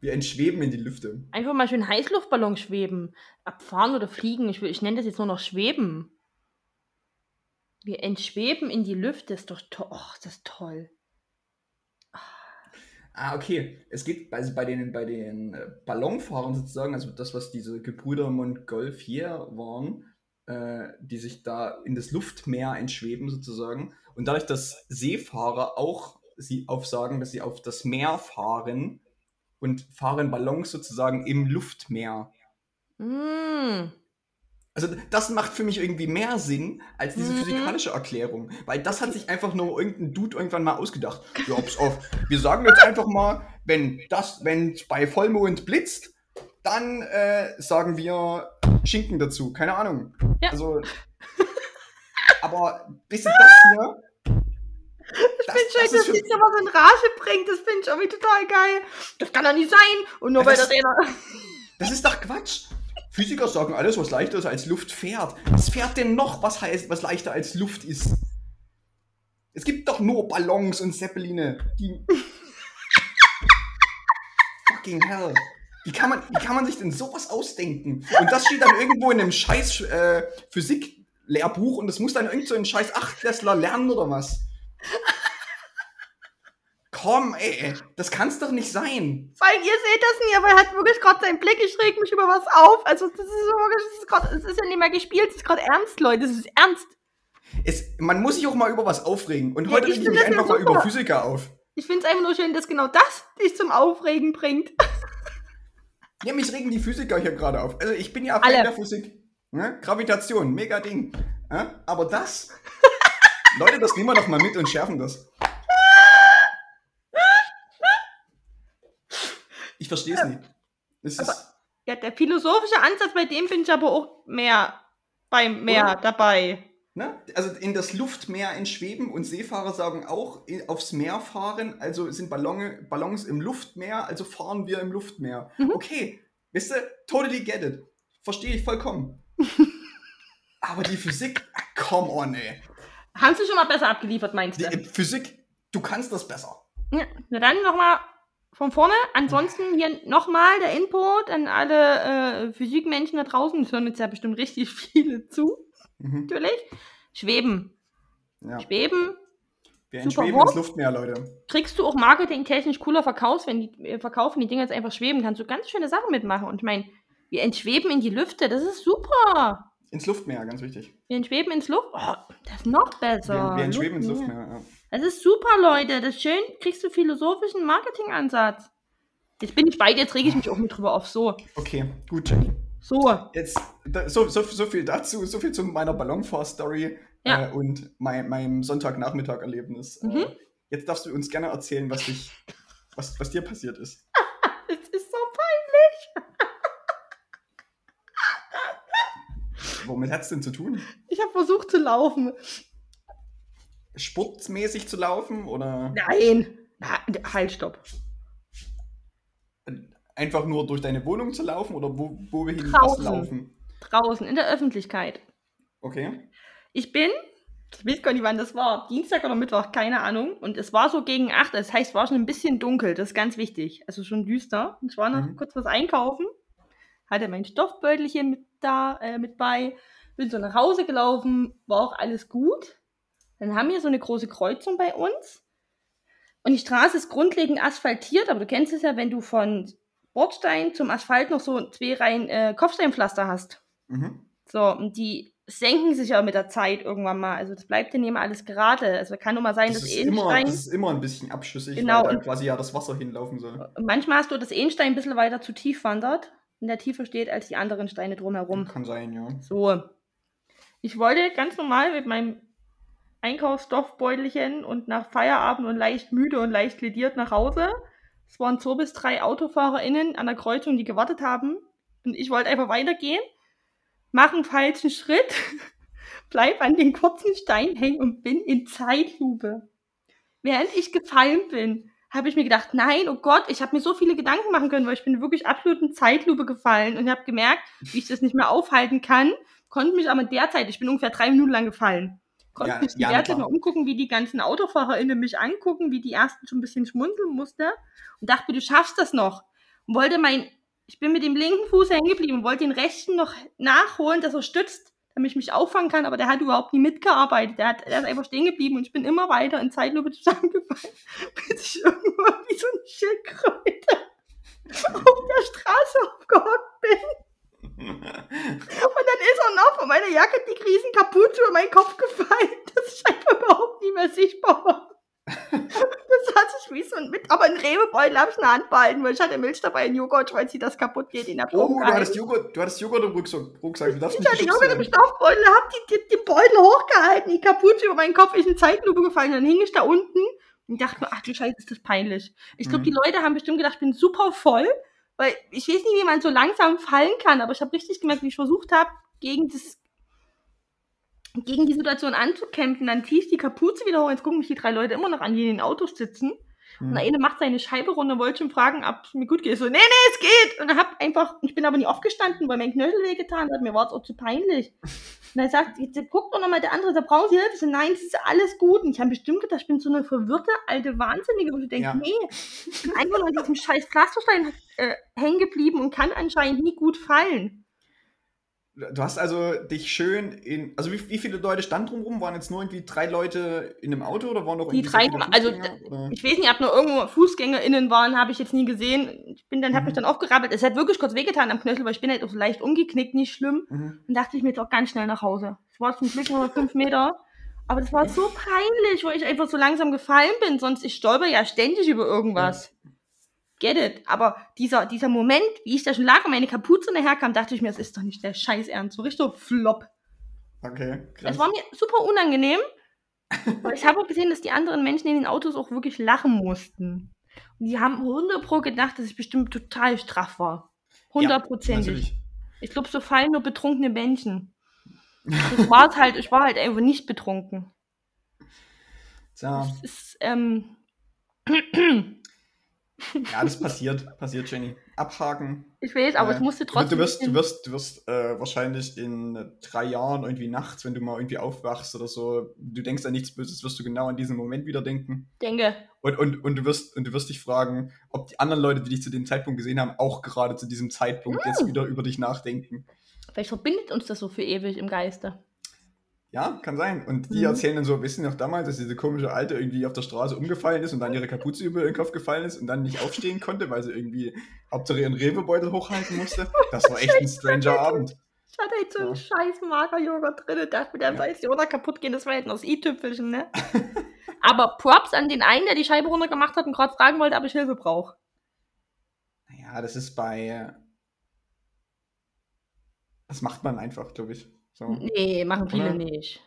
Wir entschweben in die Lüfte. Einfach mal schön Heißluftballon schweben. Abfahren oder fliegen. Ich, will, ich nenne das jetzt nur noch schweben. Wir entschweben in die Lüfte. Ist doch toll. Och, das ist toll. Ah, okay. Es geht also bei den, bei den äh, Ballonfahrern sozusagen, also das, was diese Gebrüder Montgolfier waren, äh, die sich da in das Luftmeer entschweben sozusagen. Und dadurch, dass Seefahrer auch sie aufsagen, dass sie auf das Meer fahren und fahren Ballons sozusagen im Luftmeer. Mm. Also das macht für mich irgendwie mehr Sinn als diese Mhm. physikalische Erklärung, weil das hat sich einfach nur irgendein Dude irgendwann mal ausgedacht. [laughs] Ja, pass auf, wir sagen jetzt einfach mal, wenn das, wenn bei Vollmond blitzt, dann äh, sagen wir Schinken dazu. Keine Ahnung. Ja. Also, [laughs] aber bis das hier, das, Ich finde schön, dass für- sich aber so in Rage bringt. Das finde ich irgendwie total geil. Das kann doch nicht sein. Und nur weil das- das einer. [laughs] Das ist doch Quatsch. Physiker sagen, alles, was leichter ist als Luft, fährt. Was fährt denn noch, was heißt, was leichter als Luft ist? Es gibt doch nur Ballons und Zeppeline, die. [laughs] Fucking hell. Wie kann, man, wie kann man sich denn sowas ausdenken? Und das steht dann irgendwo in einem scheiß äh, Physik-Lehrbuch und das muss dann irgend so ein scheiß Achtklässler lernen oder was? Komm, ey, das kann's doch nicht sein. Vor allem, ihr seht das nie, aber er hat wirklich gerade seinen Blick, ich reg mich über was auf. Also, das ist so wirklich, das ist, grad, das ist ja nicht mehr gespielt, das ist gerade ernst, Leute, das ist ernst. Es, man muss sich auch mal über was aufregen. Und Ja, heute rege ich mich einfach mal über Physiker auf. Ich finde es einfach nur schön, dass genau das dich zum Aufregen bringt. [laughs] Ja, mich regen die Physiker hier gerade auf. Also ich bin ja Fan Alle. der Physik. Ne? Gravitation, mega Ding. Ja? Aber das, [laughs] Leute, das nehmen wir doch mal mit und schärfen das. Ich verstehe es nicht. Es Aber- Ja, der philosophische Ansatz, bei dem bin ich aber auch mehr beim Oder? dabei. Ne? Also in das Luftmeer entschweben und Seefahrer sagen auch in, aufs Meer fahren, also sind Ballone, Ballons im Luftmeer, also fahren wir im Luftmeer. Mhm. Okay, wisst ihr, totally get it. Verstehe ich vollkommen. [laughs] Aber die Physik, ah, come on, ey. Haben sie schon mal besser abgeliefert, meinst Die, du? äh, Physik, du kannst das besser. Ja, na dann nochmal von vorne. Ansonsten hier nochmal der Input an alle äh, Physikmenschen da draußen. Es hören jetzt ja bestimmt richtig [laughs] viele zu, Mhm. natürlich. Schweben. Ja. Schweben Wir entschweben ins Luftmeer, Leute. kriegst du auch marketingtechnisch cooler verkaufst, wenn die äh, verkaufen, die Dinge jetzt einfach schweben, kannst du ganz schöne Sachen mitmachen. Und ich meine, wir entschweben in die Lüfte, das ist super. Ins Luftmeer, ganz wichtig. Wir entschweben ins Luft. Oh, das ist noch besser. Wir, wir entschweben ins Luftmeer. Luftmeer, ja. Das ist super, Leute. Das ist schön. Kriegst du philosophischen Marketingansatz. Jetzt bin ich bei dir, jetzt rege ich mich auch mit drüber auf. So, Okay, gut, Jenny. So. Jetzt, so, so, so viel dazu, so viel zu meiner Ballonfahr-Story Ja. äh, und mein, meinem Sonntagnachmittag-Erlebnis. Mhm. Äh, jetzt darfst du uns gerne erzählen, was, dich, was, was dir passiert ist. [laughs] Das ist so peinlich. [laughs] Womit hat es denn zu tun? Ich habe versucht zu laufen. Sportmäßig zu laufen oder Nein. Na, halt, stopp. Einfach nur durch deine Wohnung zu laufen oder wo, wo wir hin Draußen. laufen? Draußen, in der Öffentlichkeit. Okay. Ich bin Ich weiß gar nicht, wann das war. Dienstag oder Mittwoch, keine Ahnung. Und es war so gegen 8. Das heißt, es war schon ein bisschen dunkel. Das ist ganz wichtig. Also schon düster. Und ich war noch Mhm. kurz was einkaufen. Hatte mein Stoffbeutelchen mit da, äh, mit bei. Bin so nach Hause gelaufen. War auch alles gut. Dann haben wir so eine große Kreuzung bei uns. Und die Straße ist grundlegend asphaltiert. Aber du kennst es ja, wenn du von Bordstein zum Asphalt noch so zwei Reihen äh, Kopfsteinpflaster hast. Mhm. So, und die senken sich ja mit der Zeit irgendwann mal. Also das bleibt ja nicht immer alles gerade. Also kann nur mal sein, Das dass Ehenstein. das ist immer ein bisschen abschüssig, Genau, weil da und- quasi ja das Wasser hinlaufen soll. Manchmal hast du, dass Ehenstein ein bisschen weiter zu tief wandert, in der Tiefe steht, als die anderen Steine drumherum. Kann sein, ja. So. Ich wollte ganz normal mit meinem Einkaufsstoffbeutelchen und nach Feierabend und leicht müde und leicht lediert nach Hause. Es waren zwei bis drei AutofahrerInnen an der Kreuzung, die gewartet haben. Und ich wollte einfach weitergehen, mache einen falschen Schritt, [laughs] bleib an den kurzen Stein hängen und bin in Zeitlupe. Während ich gefallen bin, habe ich mir gedacht, nein, oh Gott, ich habe mir so viele Gedanken machen können, weil ich bin wirklich absolut in Zeitlupe gefallen und habe gemerkt, wie ich das nicht mehr aufhalten kann, konnte mich aber derzeit, ich bin ungefähr drei Minuten lang gefallen, konnte Ja, mich derzeit klar. mal umgucken, wie die ganzen AutofahrerInnen mich angucken, wie die ersten schon ein bisschen schmunzeln musste und dachte du schaffst das noch. Und wollte mein, ich bin mit dem linken Fuß hängen geblieben und wollte den rechten noch nachholen, dass er stützt, damit ich mich auffangen kann, aber der hat überhaupt nie mitgearbeitet. Der, hat, der ist einfach stehen geblieben und ich bin immer weiter in Zeitlupe zusammengefallen, [laughs] bis ich irgendwann wie so eine Schildkröte [laughs] auf der Straße aufgehockt bin. Und dann ist er noch von meiner Jacke die riesen Kapuze über meinen Kopf gefallen, dass ich einfach überhaupt nicht mehr sichtbar. Das hat sich wie so ein mit, aber ein Rehebeutel habe ich in der Hand behalten, weil ich hatte Milch dabei in Joghurt, weil sie das kaputt geht in der Oh, du hattest Joghurt, du hattest Joghurt im Rucksack. Rucksack. Du darfst Ich hatte Joghurt im. Stoffbeutel, hab die, die, die Beutel hochgehalten, die Kapuze über meinen Kopf ist in Zeitlupe gefallen, dann hing ich da unten und dachte mir, ach du Scheiße, ist das peinlich. Ich glaube, Mhm. die Leute haben bestimmt gedacht, ich bin super voll, weil ich weiß nicht, wie man so langsam fallen kann, aber ich habe richtig gemerkt, wie ich versucht habe, gegen das gegen die Situation anzukämpfen, dann ziehe ich die Kapuze wieder hoch, jetzt gucken mich die drei Leute immer noch an, die in den Autos sitzen. Und Hm. der eine macht seine Scheibe runter, wollte schon fragen, ob es mir gut geht. Ich so, nee, nee, es geht. Und er hab einfach, ich bin aber nie aufgestanden, weil mein Knöchel wehgetan hat. Mir war es auch zu peinlich. Und er sagt, jetzt guckt doch nochmal der andere, da brauchen Sie Hilfe. Ich so, nein, es ist alles gut. Und ich habe bestimmt gedacht, ich bin so eine verwirrte alte Wahnsinnige, wo ich denke, Ja. nee, ich bin einfach nur an diesem scheiß Pflasterstein äh, hängen geblieben und kann anscheinend nie gut fallen. Du hast also dich schön in. Also, wie, wie viele Leute standen drumherum? Waren jetzt nur irgendwie drei Leute in einem Auto oder waren noch Die irgendwie drei, so also, oder? Ich weiß nicht, ob noch irgendwo FußgängerInnen waren, habe ich jetzt nie gesehen. Ich bin dann, hab Mhm. mich dann aufgerappelt. Es hat wirklich kurz wehgetan am Knöchel, weil ich bin halt auch so leicht umgeknickt, nicht schlimm. Mhm. Dann dachte ich mir jetzt auch ganz schnell nach Hause. Es war zum Glück nur fünf Meter. Aber das war so peinlich, weil ich einfach so langsam gefallen bin. Sonst, ich stolper ja ständig über irgendwas. Get it. Aber dieser, dieser Moment, wie ich da schon lag und meine Kapuze daherkam, dachte ich mir, das ist doch nicht der Scheiß Ernst. So richtig Flop. Okay, krass. Es war mir super unangenehm. [laughs] weil ich habe auch gesehen, dass die anderen Menschen in den Autos auch wirklich lachen mussten. Und die haben 100 pro gedacht, dass ich bestimmt total straff war. Hundertprozentig. Natürlich. ich glaube, so fallen nur betrunkene Menschen. Das war's halt, ich war halt einfach nicht betrunken. [laughs] Tja, Das ist, ähm, ja, das passiert. Passiert, Jenny. Abhaken. ich weiß, aber Äh, es musste trotzdem. du wirst, du wirst, du wirst äh, wahrscheinlich in drei Jahren irgendwie nachts, wenn du mal irgendwie aufwachst oder so, du denkst an nichts Böses, wirst du genau an diesen Moment wieder denken. denke, Und, und, und, du wirst, und du wirst dich fragen, ob die anderen Leute, die dich zu dem Zeitpunkt gesehen haben, auch gerade zu diesem Zeitpunkt Hm. jetzt wieder über dich nachdenken. vielleicht verbindet uns das so für ewig im Geiste. Ja, kann sein. Und die Mhm. erzählen dann so, wissen noch damals, dass diese komische Alte irgendwie auf der Straße umgefallen ist und dann ihre Kapuze über ihren Kopf gefallen ist und dann nicht aufstehen konnte, weil sie irgendwie Hauptsache ihren Rewebeutel hochhalten musste. Das war echt ein stranger Abend. Ich hatte jetzt so einen Ja. scheiß Magerjoghurt drin und dachte mir, dann Ja. die Runter kaputt gehen, das war noch das i-Tüpfelchen, ne? Aber Props an den einen, der die Scheibe runtergemacht hat und gerade fragen wollte, ob ich Hilfe brauche. Naja, das ist bei. Das macht man einfach, glaube ich. So. Nee, machen viele Oder? nicht.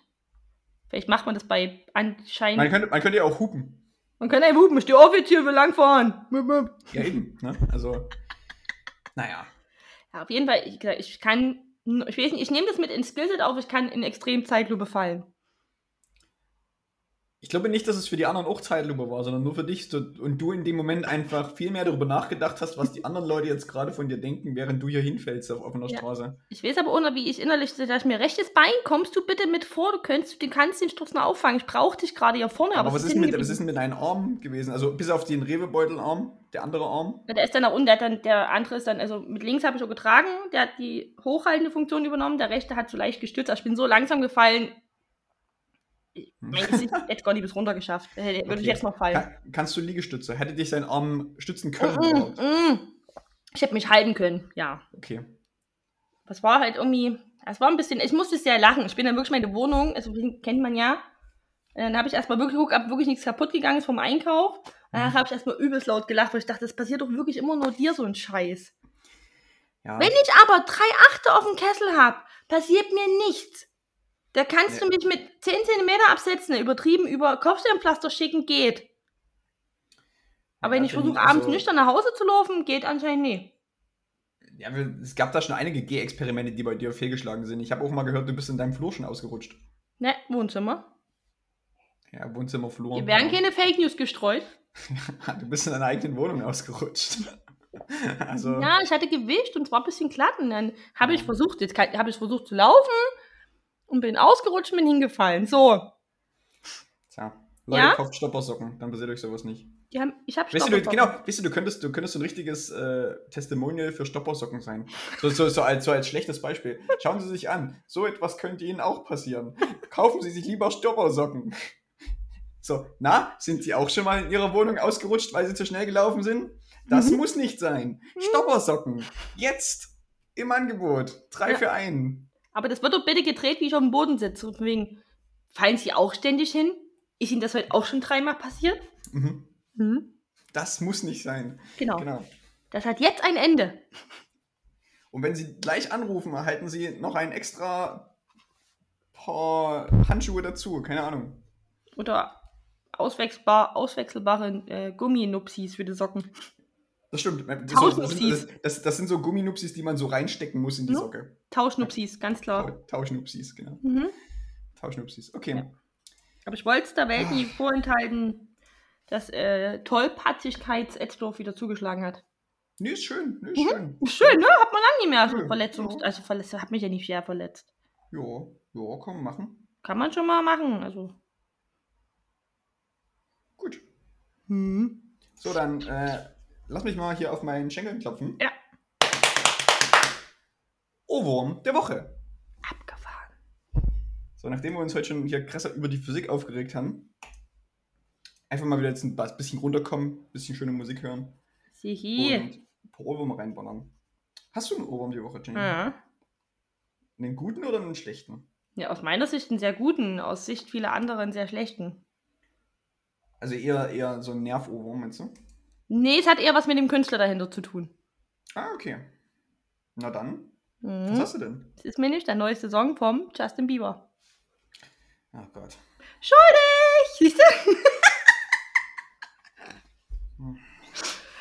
Vielleicht macht man das bei anscheinend. Man, könnte, man könnte ja auch hupen. Man kann einfach hupen, steh auf jetzt hier, wir langfahren. Ja, eben. Ne? Also, naja. Ja, auf jeden Fall, ich, ich kann, ich weiß nicht, ich nehme das mit ins Skillset auf, ich kann in extrem Zeitlupe fallen. Ich glaube nicht, dass es für die anderen auch Zeitlupe war, sondern nur für dich. Und du in dem Moment einfach viel mehr darüber nachgedacht hast, was die anderen Leute jetzt gerade von dir denken, während du hier hinfällst auf offener Ja. Straße. Ich weiß aber ohne, wie ich innerlich, da ich mir rechtes Bein, kommst du bitte mit vor, du könntest, du kannst den Sturz noch auffangen. Ich brauche dich gerade hier vorne. Aber, was, ist denn mit, was ist denn mit deinem Arm gewesen? Also bis auf den Rewebeutelarm, der andere Arm? Na, Der ist dann nach unten, der, dann, der andere ist dann, also mit links habe ich auch getragen, der hat die hochhaltende Funktion übernommen, der rechte hat so leicht gestützt. Also ich bin so langsam gefallen, mein Gesicht hätte gar nicht bis runter geschafft. Hätte- Würde ich jetzt noch fallen. Ka kannst du Liegestütze? Hätte dich sein Arm stützen können? Mm, überhaupt? mm. Ich hätte mich halten können, ja. Okay. Das war halt irgendwie, es war ein bisschen, ich musste sehr lachen. Ich bin dann wirklich meine Wohnung, also kennt man ja. Dann habe ich erstmal wirklich geguckt, ob wirklich nichts kaputt gegangen ist vom Einkauf. Danach habe ich erstmal übelst laut gelacht, weil ich dachte, das passiert doch wirklich immer nur dir so ein Scheiß. Ja. Wenn ich aber drei Achte auf dem Kessel habe, passiert mir nichts. Da kannst Ja. du mich mit 10 cm absetzen, übertrieben über Kopfsteinpflaster schicken, geht. Aber Ja, wenn ich versuche, abends also- nüchtern nach Hause zu laufen, geht anscheinend nie. Ja, es gab da schon einige G-Experimente, die bei dir fehlgeschlagen sind. Ich habe auch mal gehört, du bist in deinem Flur schon ausgerutscht. Ne, Wohnzimmer. Ja, Wohnzimmerflur. Hier werden keine Fake News gestreut. [laughs] Du bist in deiner eigenen Wohnung ausgerutscht. [laughs] also, Ja, ich hatte gewischt und zwar ein bisschen glatt. Und dann habe ich versucht, jetzt habe ich versucht zu laufen und bin ausgerutscht und bin hingefallen. So. tja. Leute, Ja? kauft Stoppersocken, dann passiert euch sowas nicht. Haben, ich habe Weißt du, du, genau, weißt du, du könntest, du könntest so ein richtiges äh, Testimonial für Stoppersocken sein. So, so, so, als, so als schlechtes Beispiel. Schauen Sie sich an, so etwas könnte Ihnen auch passieren. Kaufen Sie sich lieber Stoppersocken. So, na, sind Sie auch schon mal in Ihrer Wohnung ausgerutscht, weil Sie zu schnell gelaufen sind? Das Mhm. muss nicht sein. Stoppersocken. Jetzt im Angebot. Drei Ja. für einen. Aber das wird doch bitte gedreht, wie ich auf dem Boden sitze. Von wegen, fallen sie auch ständig hin? Ist ihnen das heute auch schon dreimal passiert? Mhm. Mhm. Das muss nicht sein. Genau. Genau. Das hat jetzt ein Ende. Und wenn Sie gleich anrufen, erhalten Sie noch ein extra paar Handschuhe dazu. Keine Ahnung. Oder auswechselbar, auswechselbare äh, Gumminupsis für die Socken. Das stimmt. Das, das, sind, Tauschnupsis. das, das, das sind so Gumminupsis, die man so reinstecken muss in die Ja. Socke. Tauschnupsis, ganz klar. Tau- Tauschnupsis, genau. Mhm. Tauschnupsis. Okay. Ja. Aber ich wollte es der Welt nie vorenthalten, dass äh, Tollpatzigkeits-Edsdorf wieder zugeschlagen hat. Nee, ist schön. Nee, ist Mhm. schön. Schön, ne? Hat man lange nicht mehr so Ja, Verletzungs... ja. Also verletzt, hat mich ja nicht schwer verletzt. Ja, ja, komm, machen. Kann man schon mal machen, also. Gut. Hm. So, dann äh, lass mich mal hier auf meinen Schenkel klopfen. Ja. Ohrwurm der Woche. Abgefahren. So, nachdem wir uns heute schon hier krasser über die Physik aufgeregt haben, einfach mal wieder jetzt ein bisschen runterkommen, bisschen schöne Musik hören Sihi. und ein paar Ohrwürmer reinballern. Hast du einen Ohrwurm die Woche, Jenny? Ja. Einen guten oder einen schlechten? ja, aus meiner Sicht einen sehr guten, aus Sicht vieler anderer einen sehr schlechten. Also eher, eher so ein Nervohrwurm, meinst du? Nee, es hat eher was mit dem Künstler dahinter zu tun. Ah, okay. Na dann, was Mhm. hast du denn? Das ist mir nicht der neueste Song vom Justin Bieber. Ach Gott. Schuldig! Siehst du? Hm.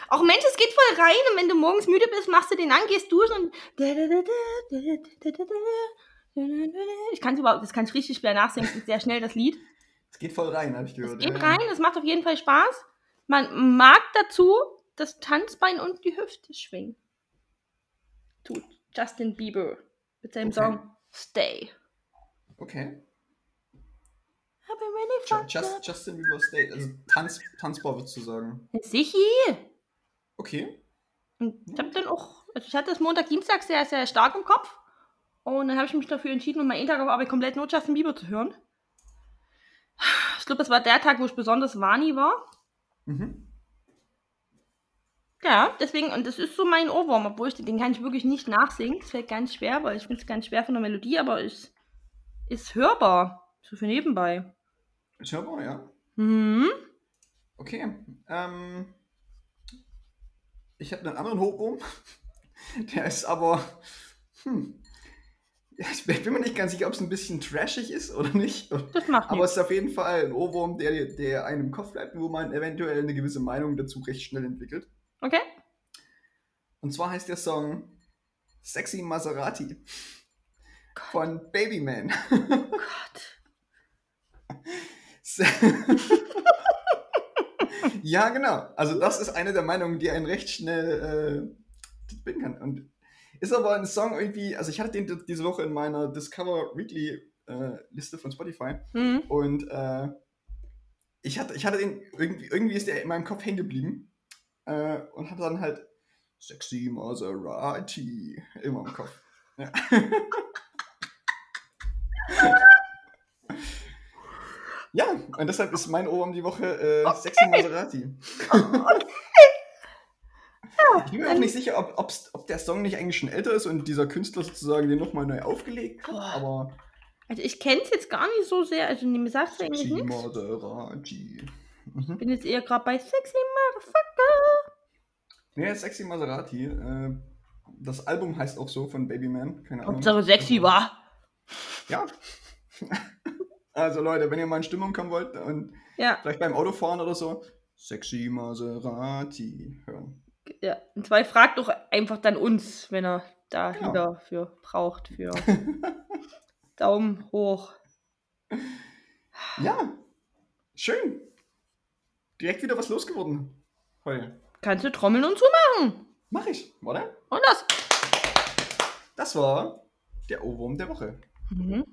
Auch Mensch, es geht voll rein und wenn du morgens müde bist, machst du den an, gehst duschen und. Ich kann es überhaupt, das kann ich richtig schwer nachsingen, es ist sehr schnell das Lied. Es geht voll rein, habe ich Es gehört. geht ja. rein, es macht auf jeden Fall Spaß. Man mag dazu das Tanzbein und die Hüfte schwingen. Tut Justin Bieber mit seinem Okay. Song Stay. Okay. Really Just. Justin Bieber State. Also Tanz, tanzbar würdest du sagen. Sichi. Okay. Und ich habe dann auch, also ich hatte das Montag, Dienstag sehr, sehr stark im Kopf. Und dann habe ich mich dafür entschieden, um meinen Tag auf Arbeit komplett nur Justin Bieber zu hören. Ich glaube, das war der Tag, wo ich besonders Wani war. Mhm. Ja, deswegen, und das ist so mein Ohrwurm, obwohl ich den kann ich wirklich nicht nachsingen. Das fällt ganz schwer, weil ich finde es ganz schwer von der Melodie, aber es ist hörbar. So für nebenbei. Ist hörbar, ja. Mhm. Okay. Ähm, ich habe einen anderen Hochboom. [laughs] Der ist aber. Hm. Ich bin mir nicht ganz sicher, ob es ein bisschen trashig ist oder nicht. Das macht Aber es nichts. ist auf jeden Fall ein Ohrwurm, der, der einem im Kopf bleibt, wo man eventuell eine gewisse Meinung dazu recht schnell entwickelt. Okay? Und zwar heißt der Song Sexy Maserati von Babyman. Gott. [laughs] ja, genau. Also das ist eine der Meinungen, die einen recht schnell äh, binden kann. Und ist aber ein Song irgendwie, also ich hatte den diese Woche in meiner Discover Weekly äh, Liste von Spotify Mhm. und äh, ich, hatte, ich hatte den, irgendwie, irgendwie ist der in meinem Kopf hängen geblieben äh, und hatte dann halt Sexy Maserati immer im Kopf. Ja. [laughs] ja, und deshalb ist mein Ohrwurm die Woche äh, Sexy Maserati. Ich bin mir auch nicht sicher, ob, ob's, ob der Song nicht eigentlich schon älter ist und dieser Künstler sozusagen den nochmal neu aufgelegt hat, aber Also ich kenne es jetzt gar nicht so sehr, also mir sagt es eigentlich Sexy nichts. Maserati. Mhm. bin jetzt eher gerade bei Sexy Motherfucker. Nee, Sexy Maserati. Äh, das Album heißt auch so von Babyman. Keine Ahnung. Hauptsache sexy war. Ja. [laughs] also Leute, wenn ihr mal in Stimmung kommen wollt und Ja, vielleicht beim Autofahren oder so, Sexy Maserati hören. Ja. Und zwei fragt doch einfach dann uns, wenn er da Genau. wieder für braucht, für [laughs] Daumen hoch. Ja, schön. Direkt wieder was losgeworden. Heute. Kannst du trommeln und so machen. Mach ich, oder? Und das. Das war der Ohrwurm der Woche. Mhm.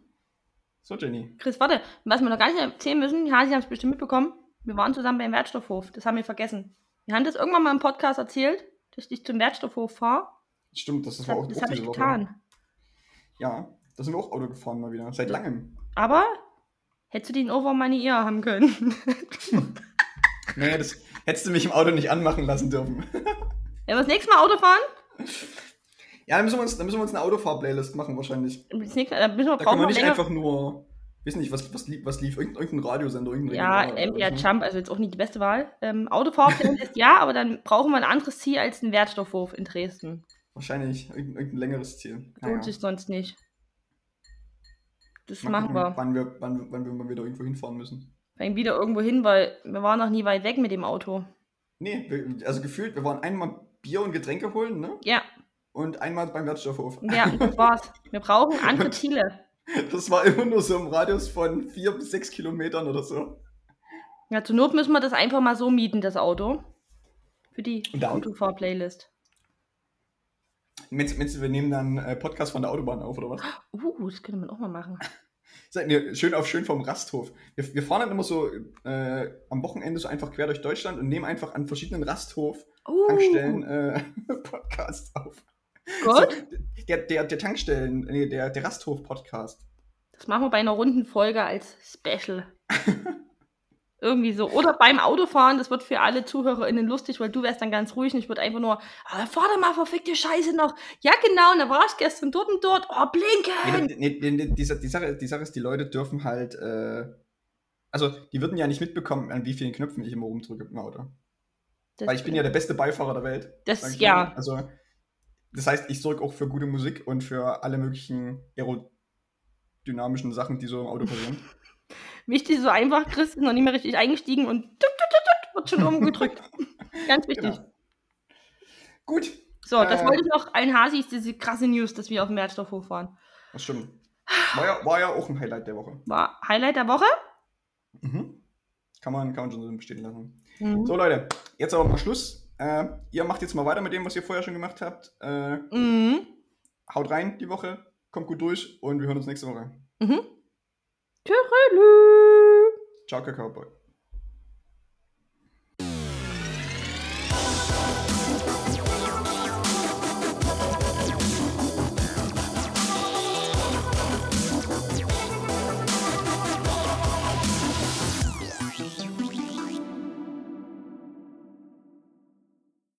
So, Jenny. Chris, warte, was wir noch gar nicht erzählen müssen, ja, Sie haben es bestimmt mitbekommen. Wir waren zusammen beim Wertstoffhof. Das haben wir vergessen. Wir haben das irgendwann mal im Podcast erzählt, dass ich zum Wertstoffhof fahre. Stimmt, das, das war auch, das habe ich Woche. getan. Ja, da sind wir auch Auto gefahren mal wieder. Seit langem. Aber hättest du den Over meine Ear haben können. [laughs] Nee, das hättest du mich im Auto nicht anmachen lassen dürfen. [laughs] Wenn wir das nächste Mal Auto fahren, Ja, dann müssen wir uns, dann müssen wir uns eine Autofahr-Playlist machen wahrscheinlich. das nächste, dann müssen wir Da können wir nicht länger. einfach nur, weiß nicht, was, was, lief, was lief, irgendein, irgendein Radiosender, irgendein Ja, MDR so. Jump, also jetzt auch nicht die beste Wahl. Ähm, [laughs] ist ja, aber dann brauchen wir ein anderes Ziel als einen Wertstoffhof in Dresden. Wahrscheinlich irgendein, irgendein längeres Ziel. Lohnt sich sonst nicht. Das Mal machen gucken, wir. Wann wir, wann, wann wir mal wieder irgendwo hinfahren müssen. Fängt wieder irgendwo hin, weil wir waren noch nie weit weg mit dem Auto. Nee, also gefühlt, wir waren einmal Bier und Getränke holen, ne? Ja, Und einmal beim Wertstoffhof. ja, das war's. Wir brauchen andere [laughs] Ziele. Das war immer nur so im Radius von vier bis sechs Kilometern oder so. Ja, zur Not müssen wir das einfach mal so mieten, das Auto. Für die? Autofahr-Playlist. Meinst, meinst du, wir nehmen dann äh, Podcast von der Autobahn auf, oder was? Uh, das könnte man auch mal machen. [laughs] Seid ihr schön auf schön vom Rasthof. Wir, wir fahren dann immer so äh, am Wochenende so einfach quer durch Deutschland und nehmen einfach an verschiedenen Rasthof Uh, äh, [laughs] Podcasts auf. So, gut. der, der, der Tankstellen, nee, der, der Rasthof-Podcast. Das machen wir bei einer runden Folge als Special. [laughs] Irgendwie so. Oder beim Autofahren, das wird für alle ZuhörerInnen lustig, weil du wärst dann ganz ruhig und ich würde einfach nur, ah, fahr doch mal verfickte Scheiße noch. Ja, genau, und da war ich gestern dort und dort. Oh, blinken! Nee, nee, nee, die, die, Sache, die Sache ist, die Leute dürfen halt, äh, also die würden ja nicht mitbekommen, an wie vielen Knöpfen ich immer rumdrücke im Auto. Das, Weil ich bin ja der beste Beifahrer der Welt. Das, ja. mal. Also, das heißt, ich sorge auch für gute Musik und für alle möglichen aerodynamischen Sachen, die so im Auto passieren. [laughs] Wichtig, so einfach, Chris ist noch nicht mehr richtig eingestiegen und tut, tut, tut, wird schon rumgedrückt. [laughs] Ganz wichtig. Genau. Gut, So, das Äh. wollte ich noch allen Hasis, diese krasse News, dass wir auf dem Wertstoffhof waren. das stimmt. War ja, war ja auch ein Highlight der Woche. War Highlight der Woche. Mhm. Kann, man, kann man schon so bestehen lassen. Mhm. So, Leute, jetzt aber mal Schluss. Äh, ihr macht jetzt mal weiter mit dem, was ihr vorher schon gemacht habt. Äh, Mhm. haut rein die Woche, kommt gut durch und wir hören uns nächste Woche. Mhm. Tschüss. Ciao, Kakao Boy.